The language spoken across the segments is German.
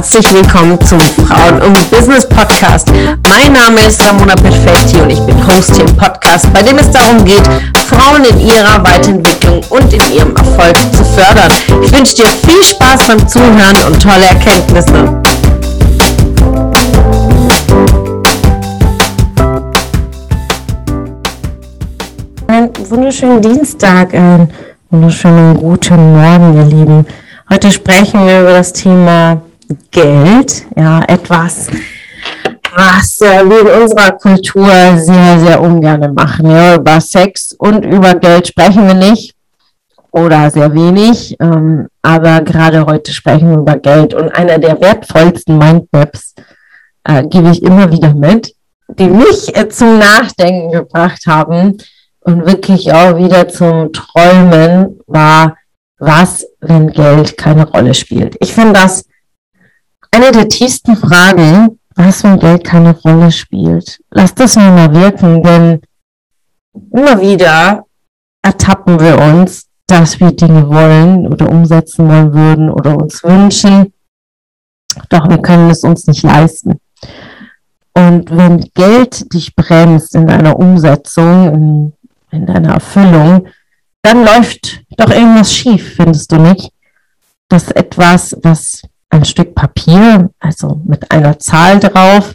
herzlich willkommen zum Frauen und Business Podcast. Mein Name ist Ramona Perfetti und ich bin Host hier im Podcast, bei dem es darum geht, Frauen in ihrer Weiterentwicklung und in ihrem Erfolg zu fördern. Ich wünsche dir viel Spaß beim Zuhören und tolle Erkenntnisse. Einen wunderschönen Dienstag, einen wunderschönen guten Morgen, ihr Lieben. Heute sprechen wir über das Thema Geld, ja, etwas, was äh, wir in unserer Kultur sehr, sehr ungern machen. Ja, über Sex und über Geld sprechen wir nicht oder sehr wenig, ähm, aber gerade heute sprechen wir über Geld und einer der wertvollsten Mindmaps äh, gebe ich immer wieder mit, die mich äh, zum Nachdenken gebracht haben und wirklich auch wieder zum Träumen war, was, wenn Geld keine Rolle spielt. Ich finde das eine der tiefsten Fragen, was, wenn Geld keine Rolle spielt. Lass das mal wirken, denn immer wieder ertappen wir uns, dass wir Dinge wollen oder umsetzen wollen würden oder uns wünschen, doch wir können es uns nicht leisten. Und wenn Geld dich bremst in deiner Umsetzung, in, in deiner Erfüllung, dann läuft doch irgendwas schief, findest du nicht? Dass etwas, was ein Stück Papier, also mit einer Zahl drauf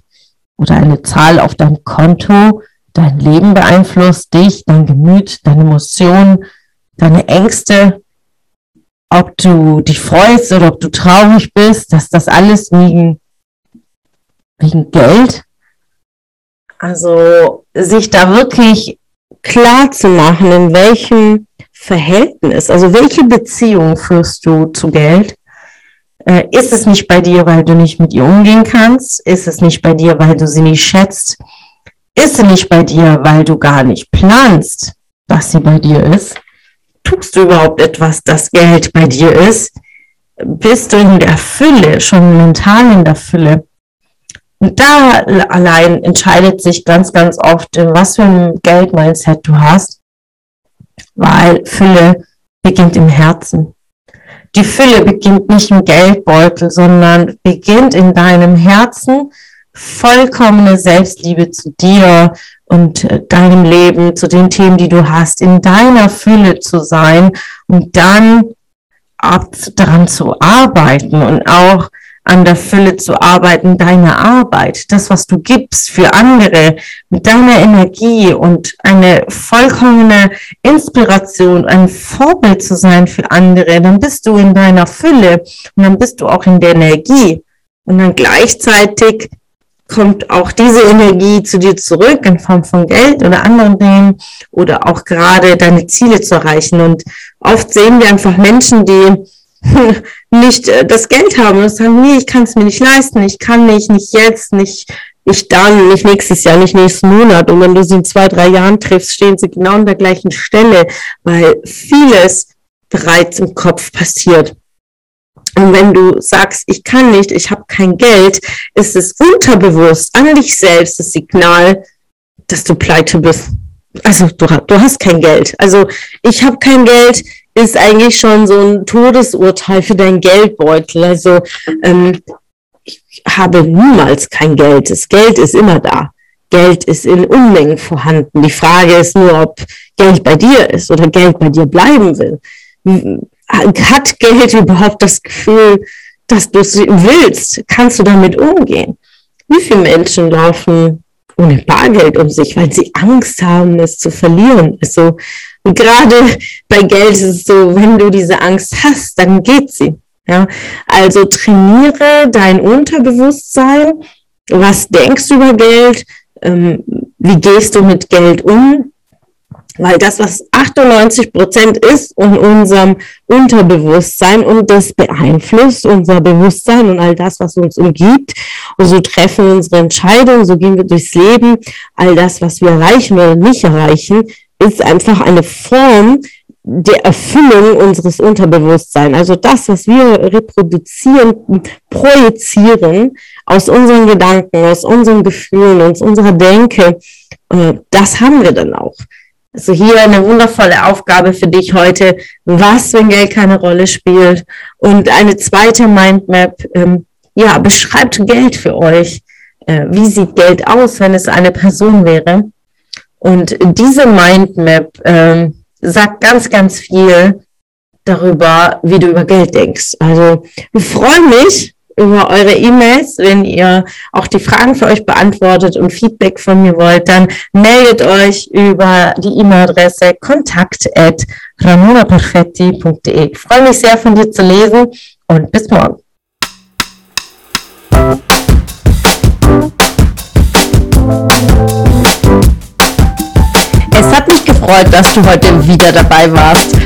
oder eine Zahl auf deinem Konto, dein Leben beeinflusst, dich, dein Gemüt, deine Emotionen, deine Ängste, ob du dich freust oder ob du traurig bist, dass das alles wegen, wegen Geld. Also sich da wirklich klar zu machen, in welchem Verhältnis, also welche Beziehung führst du zu Geld? Äh, ist es nicht bei dir, weil du nicht mit ihr umgehen kannst? Ist es nicht bei dir, weil du sie nicht schätzt? Ist sie nicht bei dir, weil du gar nicht planst, was sie bei dir ist? Tust du überhaupt etwas, das Geld bei dir ist? Bist du in der Fülle, schon mental in der Fülle? Und da allein entscheidet sich ganz, ganz oft, was für ein Geldmindset du hast, weil Fülle beginnt im Herzen. Die Fülle beginnt nicht im Geldbeutel, sondern beginnt in deinem Herzen. Vollkommene Selbstliebe zu dir und äh, deinem Leben, zu den Themen, die du hast, in deiner Fülle zu sein und dann ab, daran zu arbeiten und auch an der Fülle zu arbeiten, deine Arbeit, das, was du gibst für andere, mit deiner Energie und eine vollkommene Inspiration, ein Vorbild zu sein für andere, dann bist du in deiner Fülle und dann bist du auch in der Energie. Und dann gleichzeitig kommt auch diese Energie zu dir zurück in Form von Geld oder anderen Dingen oder auch gerade deine Ziele zu erreichen. Und oft sehen wir einfach Menschen, die nicht äh, das Geld haben und sagen, nee, ich kann es mir nicht leisten, ich kann nicht, nicht jetzt, nicht, nicht dann, nicht nächstes Jahr, nicht nächsten Monat. Und wenn du sie in zwei, drei Jahren triffst, stehen sie genau an der gleichen Stelle, weil vieles bereits im Kopf passiert. Und wenn du sagst, ich kann nicht, ich habe kein Geld, ist es unterbewusst an dich selbst das Signal, dass du pleite bist. Also du, du hast kein Geld. Also ich habe kein Geld, ist eigentlich schon so ein Todesurteil für dein Geldbeutel. Also ähm, ich habe niemals kein Geld. Das Geld ist immer da. Geld ist in Unmengen vorhanden. Die Frage ist nur, ob Geld bei dir ist oder Geld bei dir bleiben will. Hat Geld überhaupt das Gefühl, dass du es willst? Kannst du damit umgehen? Wie viele Menschen laufen ohne Bargeld um sich, weil sie Angst haben, es zu verlieren? Also und gerade bei Geld ist es so, wenn du diese Angst hast, dann geht sie. Ja, also trainiere dein Unterbewusstsein. Was denkst du über Geld? Ähm, wie gehst du mit Geld um? Weil das, was 98 Prozent ist in unserem Unterbewusstsein und das beeinflusst unser Bewusstsein und all das, was uns umgibt. Und so treffen wir unsere Entscheidungen, so gehen wir durchs Leben. All das, was wir erreichen oder nicht erreichen, ist einfach eine Form der Erfüllung unseres Unterbewusstseins. Also das, was wir reproduzieren, projizieren aus unseren Gedanken, aus unseren Gefühlen, aus unserer Denke, äh, das haben wir dann auch. Also hier eine wundervolle Aufgabe für dich heute. Was, wenn Geld keine Rolle spielt? Und eine zweite Mindmap, ähm, ja, beschreibt Geld für euch. Äh, wie sieht Geld aus, wenn es eine Person wäre? Und diese Mindmap äh, sagt ganz, ganz viel darüber, wie du über Geld denkst. Also ich freue mich über eure E-Mails, wenn ihr auch die Fragen für euch beantwortet und Feedback von mir wollt, dann meldet euch über die E-Mail-Adresse kontakt at ramonaperfetti.de. Ich freue mich sehr von dir zu lesen und bis morgen. Es hat mich gefreut, dass du heute wieder dabei warst.